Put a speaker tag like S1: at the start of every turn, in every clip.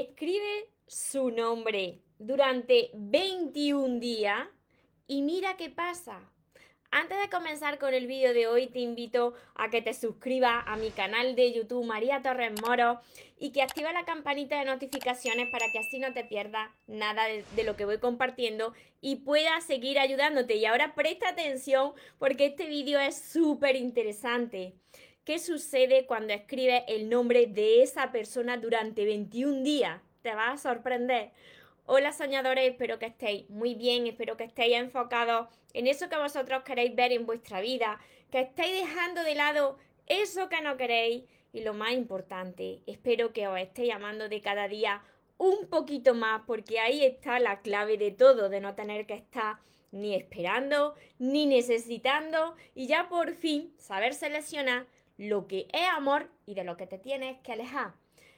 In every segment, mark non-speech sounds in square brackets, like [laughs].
S1: escribe su nombre durante 21 días y mira qué pasa. Antes de comenzar con el vídeo de hoy, te invito a que te suscribas a mi canal de YouTube María Torres Moro y que activa la campanita de notificaciones para que así no te pierdas nada de, de, lo que voy compartiendo y pueda seguir ayudándote. Y ahora presta atención porque este vídeo es súper interesante. ¿Qué sucede cuando escribes el nombre de esa persona durante 21 días? Te vas a sorprender. Hola soñadores, espero que estéis muy bien, espero que estéis enfocados en eso que vosotros queréis ver en vuestra vida, que estéis dejando de lado eso que no queréis y lo más importante, espero que os estéis amando de cada día un poquito más porque ahí está la clave de todo, de no tener que estar ni esperando, ni necesitando y ya por fin saber seleccionar lo que es amor y de lo que te tienes que alejar.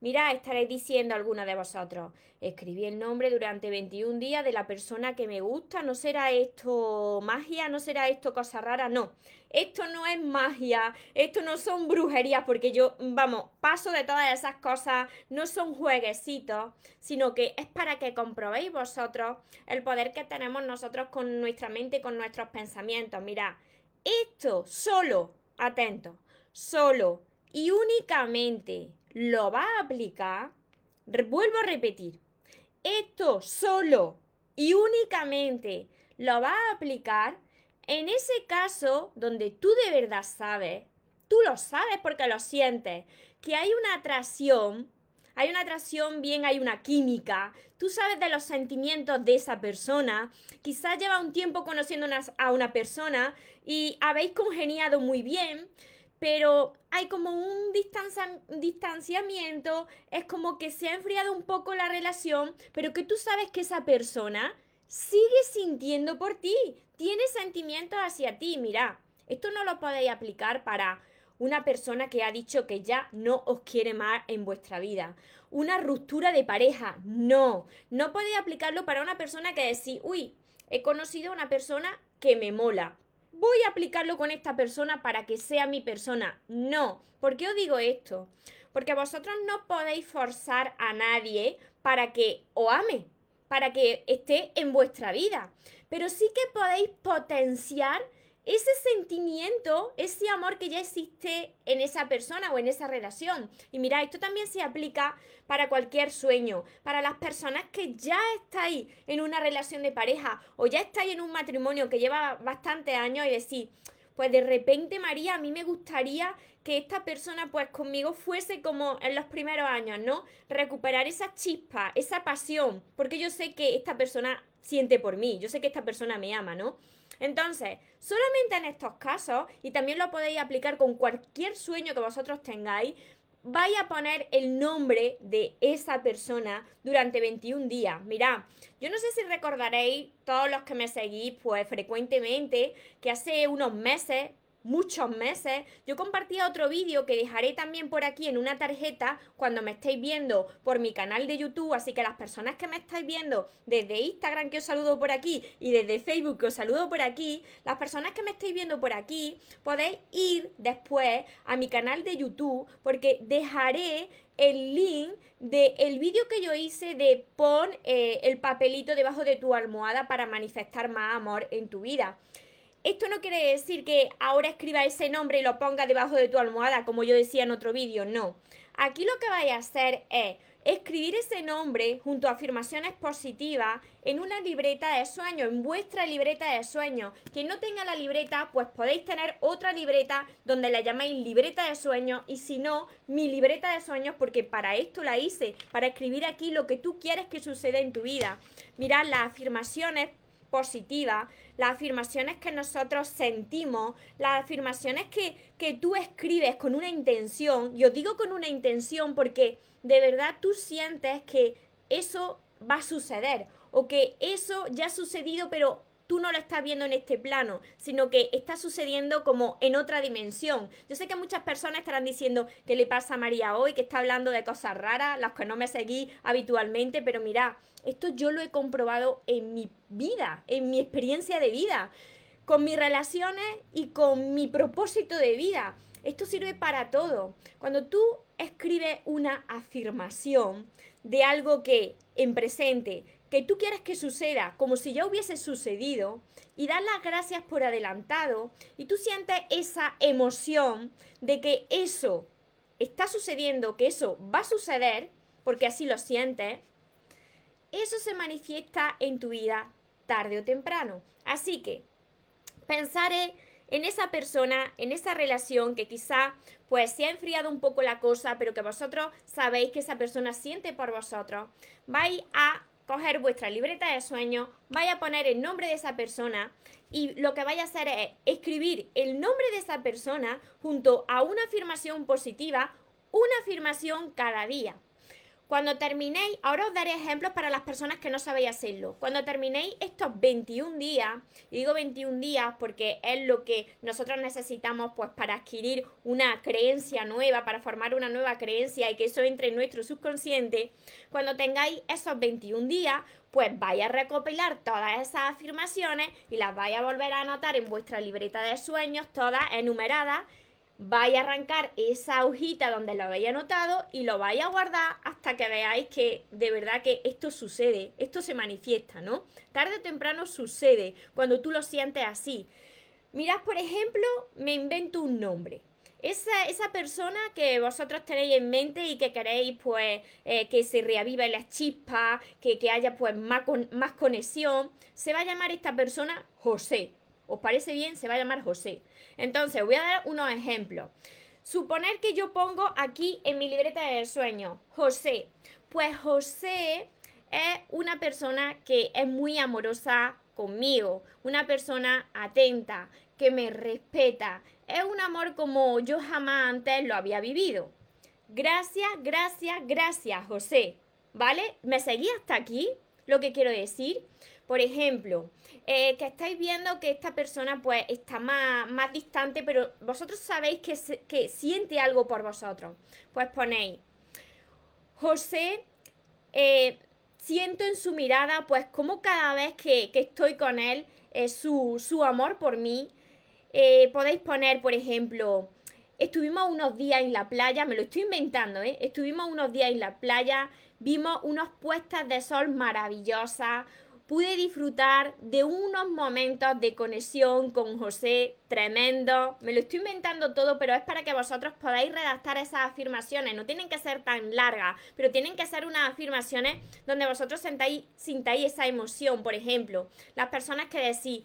S1: Mira, estaréis diciendo alguno de vosotros, escribí el nombre durante 21 días de la persona que me gusta, ¿no será esto magia? ¿No será esto cosa rara? No, esto no es magia, esto no son brujerías, porque yo, vamos, paso de todas esas cosas, no son jueguecitos, sino que es para que comprobéis vosotros el poder que tenemos nosotros con nuestra mente, con nuestros pensamientos. Mira, esto solo, atento, solo y únicamente lo va a aplicar, vuelvo a repetir, esto solo y únicamente lo va a aplicar en ese caso donde tú de verdad sabes, tú lo sabes porque lo sientes, que hay una atracción, hay una atracción, bien hay una química, tú sabes de los sentimientos de esa persona, quizás lleva un tiempo conociendo a una persona y habéis congeniado muy bien, pero hay como un distanciamiento, es como que se ha enfriado un poco la relación, pero que tú sabes que esa persona sigue sintiendo por ti, tiene sentimientos hacia ti. Mira, esto no lo podéis aplicar para una persona que ha dicho que ya no os quiere más en vuestra vida. Una ruptura de pareja, no. No podéis aplicarlo para una persona que decís, uy, he conocido a una persona que me mola voy a aplicarlo con esta persona para que sea mi persona. No. ¿Por qué os digo esto? Porque vosotros no podéis forzar a nadie para que os ame, para que esté en vuestra vida. Pero sí que podéis potenciar ese sentimiento, ese amor que ya existe en esa persona o en esa relación. Y mira, esto también se aplica para cualquier sueño, para las personas que ya estáis en una relación de pareja o ya estáis en un matrimonio que lleva bastantes años y decís, pues de repente María, a mí me gustaría que esta persona pues conmigo fuese como en los primeros años, ¿no? Recuperar esa chispa, esa pasión, porque yo sé que esta persona siente por mí, yo sé que esta persona me ama, ¿no? Entonces, solamente en estos casos, y también lo podéis aplicar con cualquier sueño que vosotros tengáis, vais a poner el nombre de esa persona durante 21 días. Mirad, yo no sé si recordaréis, todos los que me seguís, pues frecuentemente, que hace unos meses muchos meses, yo compartía otro vídeo que dejaré también por aquí en una tarjeta cuando me estéis viendo por mi canal de YouTube, así que las personas que me estáis viendo desde Instagram que os saludo por aquí y desde Facebook que os saludo por aquí, las personas que me estáis viendo por aquí, podéis ir después a mi canal de YouTube porque dejaré el link del vídeo que yo hice de pon eh, el papelito debajo de tu almohada para manifestar más amor en tu vida. Esto no quiere decir que ahora escriba ese nombre y lo ponga debajo de tu almohada, como yo decía en otro vídeo, no. Aquí lo que vais a hacer es escribir ese nombre junto a afirmaciones positivas en una libreta de sueños, en vuestra libreta de sueños. Quien no tenga la libreta, pues podéis tener otra libreta donde la llamáis libreta de sueños y si no, mi libreta de sueños porque para esto la hice, para escribir aquí lo que tú quieres que suceda en tu vida. Mirad, las afirmaciones positiva, las afirmaciones que nosotros sentimos, las afirmaciones que, que tú escribes con una intención. Yo digo con una intención porque de verdad tú sientes que eso va a suceder o que eso ya ha sucedido pero tú no lo estás viendo en este plano, sino que está sucediendo como en otra dimensión. Yo sé que muchas personas estarán diciendo qué le pasa a María hoy, que está hablando de cosas raras, las que no me seguí habitualmente, pero mira, esto yo lo he comprobado en mi vida, en mi experiencia de vida, con mis relaciones y con mi propósito de vida. Esto sirve para todo. Cuando tú escribes una afirmación de algo que en presente, que tú quieres que suceda como si ya hubiese sucedido, y das las gracias por adelantado, y tú sientes esa emoción de que eso está sucediendo, que eso va a suceder, porque así lo sientes, eso se manifiesta en tu vida tarde o temprano. Así que pensaré en esa persona, en esa relación que quizá pues se ha enfriado un poco la cosa, pero que vosotros sabéis que esa persona siente por vosotros, vais a coger vuestra libreta de sueños, vais a poner el nombre de esa persona y lo que vais a hacer es escribir el nombre de esa persona junto a una afirmación positiva, una afirmación cada día. Cuando terminéis, ahora os daré ejemplos para las personas que no sabéis hacerlo. Cuando terminéis estos 21 días, y digo 21 días porque es lo que nosotros necesitamos pues para adquirir una creencia nueva, para formar una nueva creencia y que eso entre en nuestro subconsciente, cuando tengáis esos 21 días, pues vais a recopilar todas esas afirmaciones y las vais a volver a anotar en vuestra libreta de sueños, todas enumeradas vais a arrancar esa hojita donde lo habéis anotado y lo vais a guardar hasta que veáis que de verdad que esto sucede, esto se manifiesta, ¿no? Tarde o temprano sucede cuando tú lo sientes así. Mirad, por ejemplo, me invento un nombre. Esa, esa persona que vosotros tenéis en mente y que queréis pues eh, que se reavive la chispa, que, que haya pues más, más conexión, se va a llamar esta persona José. ¿Os parece bien? Se va a llamar José. Entonces, voy a dar unos ejemplos. Suponer que yo pongo aquí en mi libreta de sueño, José. Pues José es una persona que es muy amorosa conmigo, una persona atenta, que me respeta. Es un amor como yo jamás antes lo había vivido. Gracias, gracias, gracias, José. ¿Vale? ¿Me seguí hasta aquí? Lo que quiero decir. Por ejemplo, eh, que estáis viendo que esta persona pues está más, más distante, pero vosotros sabéis que, que siente algo por vosotros. Pues ponéis, José, eh, siento en su mirada pues como cada vez que, estoy con él, eh, su, su, amor por mí. podéis poner, por ejemplo, estuvimos unos días en la playa, me lo estoy inventando, ¿eh? Estuvimos unos días en la playa, vimos unas puestas de sol maravillosas, pude disfrutar de unos momentos de conexión con José tremendo. Me lo estoy inventando todo, pero es para que vosotros podáis redactar esas afirmaciones. No tienen que ser tan largas, pero tienen que ser unas afirmaciones donde vosotros sentáis, sintáis esa emoción. Por ejemplo, las personas que decís,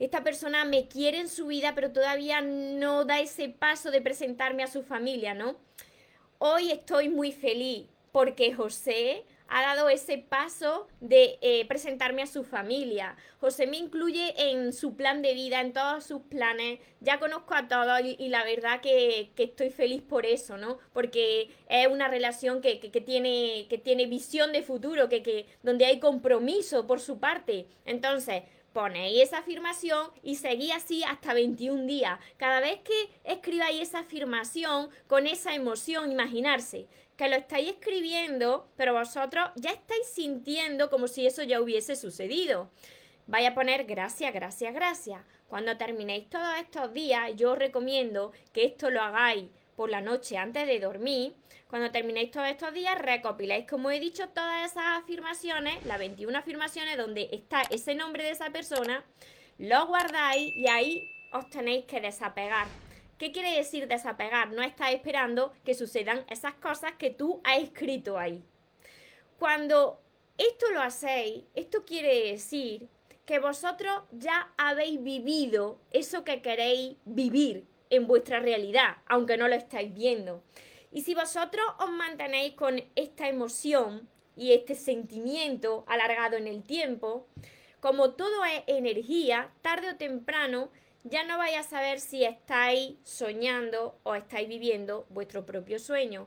S1: esta persona me quiere en su vida, pero todavía no da ese paso de presentarme a su familia, ¿no? Hoy estoy muy feliz porque José ha dado ese paso de eh, presentarme a su familia. José me incluye en su plan de vida, en todos sus planes. Ya conozco a todos y, la verdad que, estoy feliz por eso, ¿no? Porque es una relación que, tiene, que tiene visión de futuro, que, que, donde hay compromiso por su parte. Entonces, ponéis esa afirmación y seguí así hasta 21 días. Cada vez que escribáis esa afirmación con esa emoción, imaginarse que lo estáis escribiendo, pero vosotros ya estáis sintiendo como si eso ya hubiese sucedido. Vaya a poner gracias, gracias, gracias. Cuando terminéis todos estos días, yo os recomiendo que esto lo hagáis por la noche antes de dormir. Cuando terminéis todos estos días, recopiláis, como he dicho, todas esas afirmaciones, las 21 afirmaciones donde está ese nombre de esa persona, lo guardáis y ahí os tenéis que desapegar. ¿Qué quiere decir desapegar? No estás esperando que sucedan esas cosas que tú has escrito ahí. Cuando esto lo hacéis, esto quiere decir que vosotros ya habéis vivido eso que queréis vivir en vuestra realidad, aunque no lo estáis viendo. Y si vosotros os mantenéis con esta emoción y este sentimiento alargado en el tiempo, como todo es energía, tarde o temprano ya no vais a saber si estáis soñando o estáis viviendo vuestro propio sueño.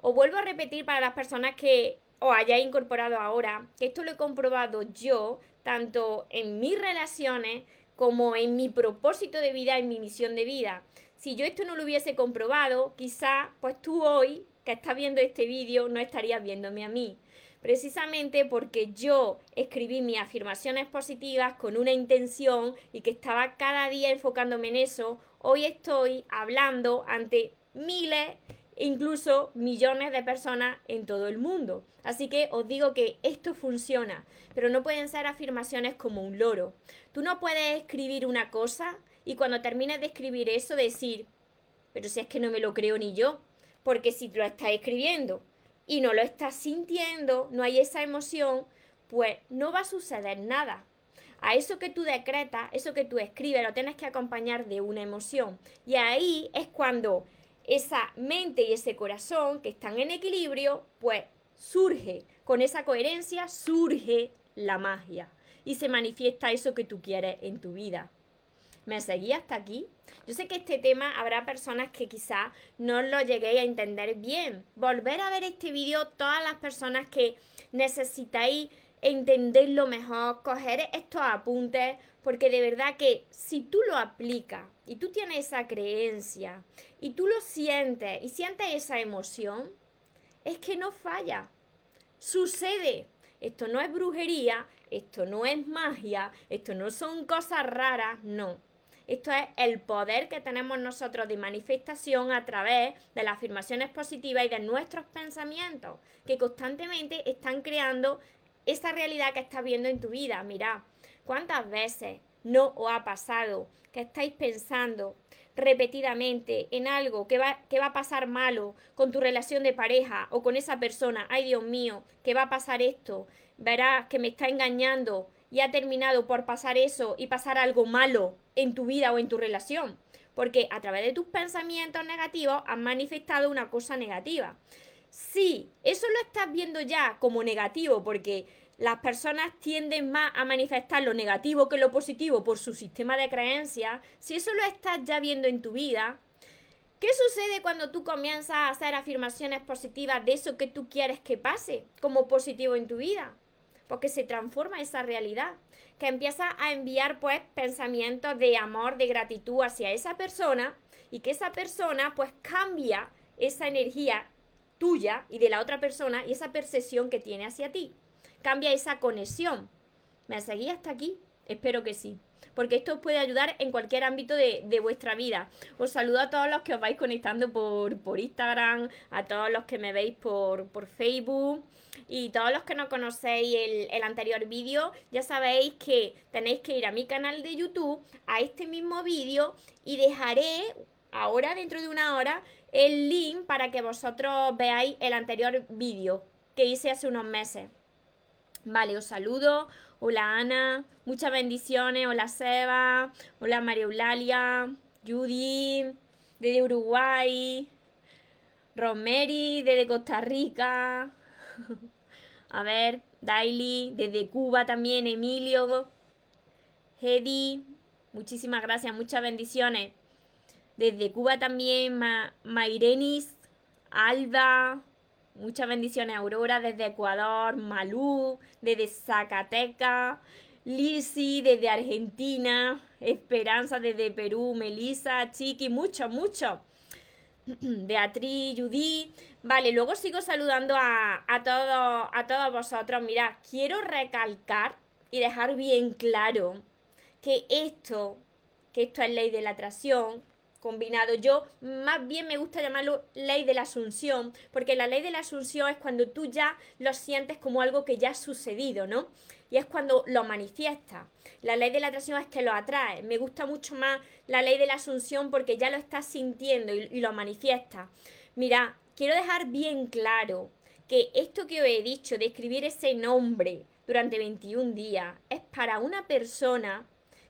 S1: Os vuelvo a repetir para las personas que os hayáis incorporado ahora, que esto lo he comprobado yo, tanto en mis relaciones como en mi propósito de vida, en mi misión de vida. Si yo esto no lo hubiese comprobado, quizá pues tú hoy que estás viendo este vídeo no estarías viéndome a mí precisamente porque yo escribí mis afirmaciones positivas con una intención y que estaba cada día enfocándome en eso, hoy estoy hablando ante miles incluso millones de personas en todo el mundo. Así que os digo que esto funciona, pero no pueden ser afirmaciones como un loro. Tú no puedes escribir una cosa y cuando termines de escribir eso decir, pero si es que no me lo creo ni yo, porque si lo estás escribiendo y no lo estás sintiendo, no hay esa emoción, pues no va a suceder nada. A eso que tú decretas, eso que tú escribes, lo tienes que acompañar de una emoción. Y ahí es cuando esa mente y ese corazón que están en equilibrio, pues surge, con esa coherencia surge la magia y se manifiesta eso que tú quieres en tu vida. ¿Me seguí hasta aquí? Yo sé que este tema habrá personas que quizás no lo lleguéis a entender bien. Volver a ver este vídeo, todas las personas que necesitáis entenderlo mejor, coger estos apuntes, porque de verdad que si tú lo aplicas y tú tienes esa creencia y tú lo sientes y sientes esa emoción, es que no falla. Sucede. Esto no es brujería, esto no es magia, esto no son cosas raras, no. Esto es el poder que tenemos nosotros de manifestación a través de las afirmaciones positivas y de nuestros pensamientos, que constantemente están creando esa realidad que estás viendo en tu vida. Mira, ¿cuántas veces no os ha pasado que estáis pensando repetidamente en algo que va, que va a pasar malo con tu relación de pareja o con esa persona? Ay, Dios mío, que va a pasar esto. Verás que me está engañando y ha terminado por pasar eso y pasar algo malo en tu vida o en tu relación. Porque a través de tus pensamientos negativos has manifestado una cosa negativa. Si eso lo estás viendo ya como negativo porque las personas tienden más a manifestar lo negativo que lo positivo por su sistema de creencias, si eso lo estás ya viendo en tu vida, ¿qué sucede cuando tú comienzas a hacer afirmaciones positivas de eso que tú quieres que pase como positivo en tu vida? Porque se transforma esa realidad, que empieza a enviar pues pensamientos de amor, de gratitud hacia esa persona y que esa persona pues cambia esa energía tuya y de la otra persona y esa percepción que tiene hacia ti cambia esa conexión. ¿Me seguí hasta aquí? Espero que sí. Porque esto os puede ayudar en cualquier ámbito de, vuestra vida. Os saludo a todos los que os vais conectando por, por Instagram, a todos los que me veis por, por Facebook y todos los que no conocéis el, el anterior vídeo, ya sabéis que tenéis que ir a mi canal de YouTube, a este mismo vídeo y dejaré ahora dentro de una hora el link para que vosotros veáis el anterior vídeo que hice hace unos meses. Vale, os saludo. Hola Ana, muchas bendiciones. Hola Seba, hola María Eulalia, Judy, desde Uruguay, Romeri, desde Costa Rica. [laughs] A ver, Daily, desde Cuba también, Emilio, Hedy, muchísimas gracias, muchas bendiciones. Desde Cuba también, Ma Mairenis, Alba, Muchas bendiciones, Aurora, desde Ecuador, Malú, desde Zacatecas, Lisi, desde Argentina, Esperanza, desde Perú, Melissa, Chiqui, mucho, mucho. [clears throat] Beatriz, Judy. Vale, luego sigo saludando a, a, todos, a todos vosotros. Mirad, quiero recalcar y dejar bien claro que esto, que esto es ley de la atracción, combinado. Yo más bien me gusta llamarlo ley de la asunción, porque la ley de la asunción es cuando tú ya lo sientes como algo que ya ha sucedido, ¿no? Y es cuando lo manifiesta. La ley de la atracción es que lo atrae. Me gusta mucho más la ley de la asunción porque ya lo estás sintiendo y, y lo manifiesta. Mira, quiero dejar bien claro que esto que os he dicho de escribir ese nombre durante 21 días es para una persona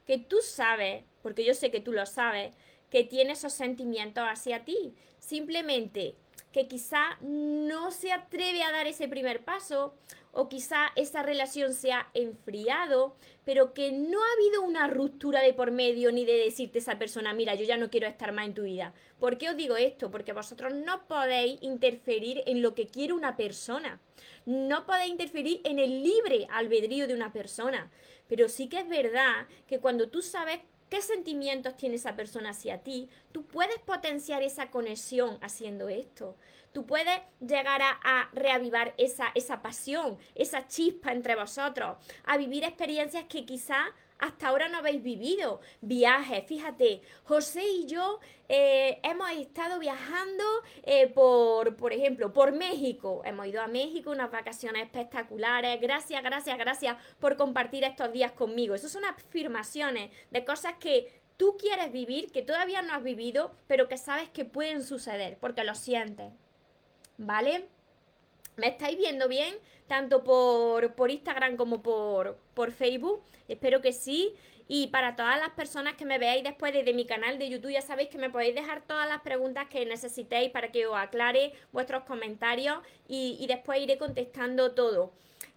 S1: que tú sabes, porque yo sé que tú lo sabes, que tiene esos sentimientos hacia ti. Simplemente que quizá no se atreve a dar ese primer paso o quizá esa relación se ha enfriado, pero que no ha habido una ruptura de por medio ni de decirte a esa persona, mira, yo ya no quiero estar más en tu vida. ¿Por qué os digo esto? Porque vosotros no podéis interferir en lo que quiere una persona. No podéis interferir en el libre albedrío de una persona. Pero sí que es verdad que cuando tú sabes qué sentimientos tiene esa persona hacia ti, tú puedes potenciar esa conexión haciendo esto. Tú puedes llegar a, reavivar esa, esa pasión, esa chispa entre vosotros, a vivir experiencias que quizá hasta ahora no habéis vivido. Viajes, fíjate, José y yo eh, hemos estado viajando eh, por, por ejemplo, por México. Hemos ido a México, unas vacaciones espectaculares. Gracias, gracias, gracias por compartir estos días conmigo. Esas son afirmaciones de cosas que tú quieres vivir, que todavía no has vivido, pero que sabes que pueden suceder, porque lo sientes. ¿Vale? ¿Me estáis viendo bien? Tanto por, por Instagram como por, por Facebook. Espero que sí. Y para todas las personas que me veáis después desde mi canal de YouTube, ya sabéis que me podéis dejar todas las preguntas que necesitéis para que os aclare vuestros comentarios y, y después iré contestando todo.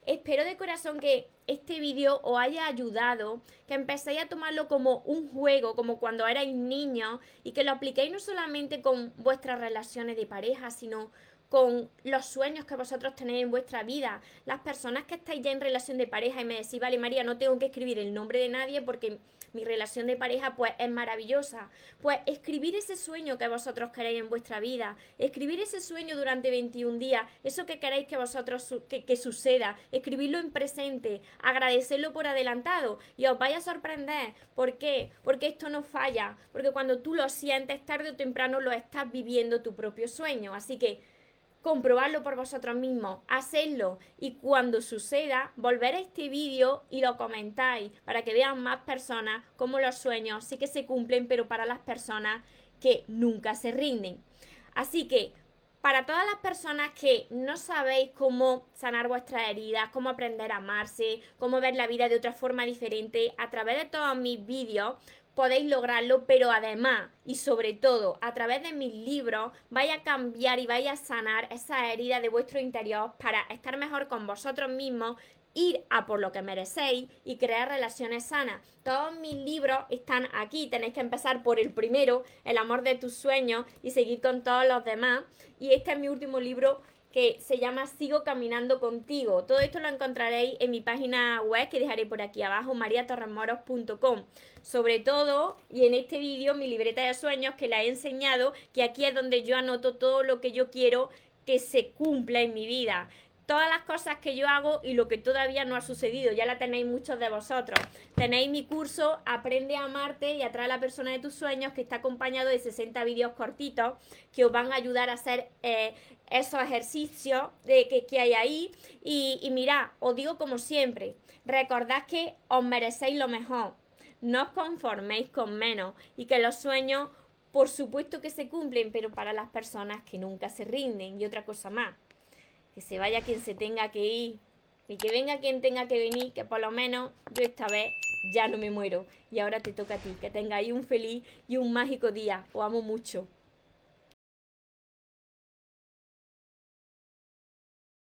S1: Espero de corazón que este vídeo os haya ayudado, que empecéis a tomarlo como un juego, como cuando erais niños, y que lo apliquéis no solamente con vuestras relaciones de pareja, sino con los sueños que vosotros tenéis en vuestra vida. Las personas que estáis ya en relación de pareja y me decís, vale María, no tengo que escribir el nombre de nadie porque mi relación de pareja pues es maravillosa. Pues escribir ese sueño que vosotros queréis en vuestra vida, escribir ese sueño durante 21 días, eso que queréis que vosotros que, que suceda, escribirlo en presente, agradecerlo por adelantado y os vaya a sorprender. ¿Por qué? Porque esto no falla, porque cuando tú lo sientes tarde o temprano lo estás viviendo tu propio sueño. Así que comprobarlo por vosotros mismos, hacerlo y cuando suceda, volver a este vídeo y lo comentáis para que vean más personas cómo los sueños sí que se cumplen, pero para las personas que nunca se rinden. Así que para todas las personas que no sabéis cómo sanar vuestras heridas, cómo aprender a amarse, cómo ver la vida de otra forma diferente, a través de todos mis vídeos podéis lograrlo, pero además y sobre todo a través de mis libros vais a cambiar y vais a sanar esa herida de vuestro interior para estar mejor con vosotros mismos, ir a por lo que merecéis y crear relaciones sanas. Todos mis libros están aquí, tenéis que empezar por el primero, El amor de tus sueños y seguir con todos los demás. Y este es mi último libro que se llama Sigo Caminando Contigo. Todo esto lo encontraréis en mi página web que dejaré por aquí abajo, mariatorremoros.com. Sobre todo, y en este vídeo, mi libreta de sueños que la he enseñado, que aquí es donde yo anoto todo lo que yo quiero que se cumpla en mi vida todas las cosas que yo hago y lo que todavía no ha sucedido. Ya la tenéis muchos de vosotros. Tenéis mi curso Aprende a amarte y atrae a la persona de tus sueños que está acompañado de 60 vídeos cortitos que os van a ayudar a hacer eh, esos ejercicios de que, que hay ahí. Y, y mirad, os digo como siempre, recordad que os merecéis lo mejor. No os conforméis con menos y que los sueños, por supuesto que se cumplen, pero para las personas que nunca se rinden. Y otra cosa más que se vaya quien se tenga que ir y que venga quien tenga que venir, que por lo menos yo esta vez ya no me muero. Y ahora te toca a ti, que tengáis un feliz y un mágico día. Os amo mucho.